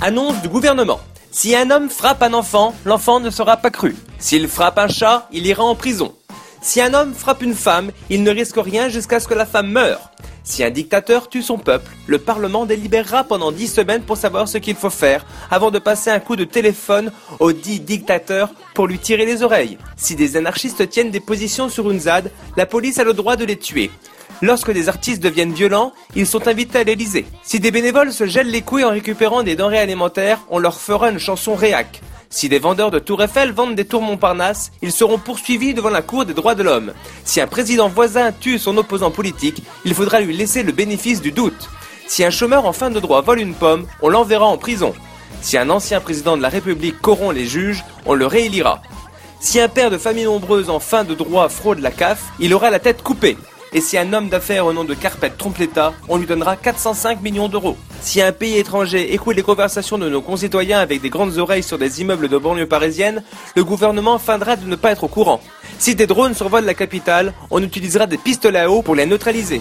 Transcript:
Annonce du gouvernement. Si un homme frappe un enfant, l'enfant ne sera pas cru. S'il frappe un chat, il ira en prison. Si un homme frappe une femme, il ne risque rien jusqu'à ce que la femme meure. Si un dictateur tue son peuple, le Parlement délibérera pendant dix semaines pour savoir ce qu'il faut faire avant de passer un coup de téléphone au dit dictateur pour lui tirer les oreilles. Si des anarchistes tiennent des positions sur une ZAD, la police a le droit de les tuer. Lorsque des artistes deviennent violents, ils sont invités à l'Elysée. Si des bénévoles se gèlent les couilles en récupérant des denrées alimentaires, on leur fera une chanson réac. Si des vendeurs de Tour Eiffel vendent des tours Montparnasse, ils seront poursuivis devant la Cour des droits de l'homme. Si un président voisin tue son opposant politique, il faudra lui laisser le bénéfice du doute. Si un chômeur en fin de droit vole une pomme, on l'enverra en prison. Si un ancien président de la République corrompt les juges, on le réélira. Si un père de famille nombreuse en fin de droit fraude la CAF, il aura la tête coupée. Et si un homme d'affaires au nom de Carpet trompe l'État, on lui donnera 405 millions d'euros. Si un pays étranger écoute les conversations de nos concitoyens avec des grandes oreilles sur des immeubles de banlieue parisienne, le gouvernement feindra de ne pas être au courant. Si des drones survolent la capitale, on utilisera des pistolets à eau pour les neutraliser.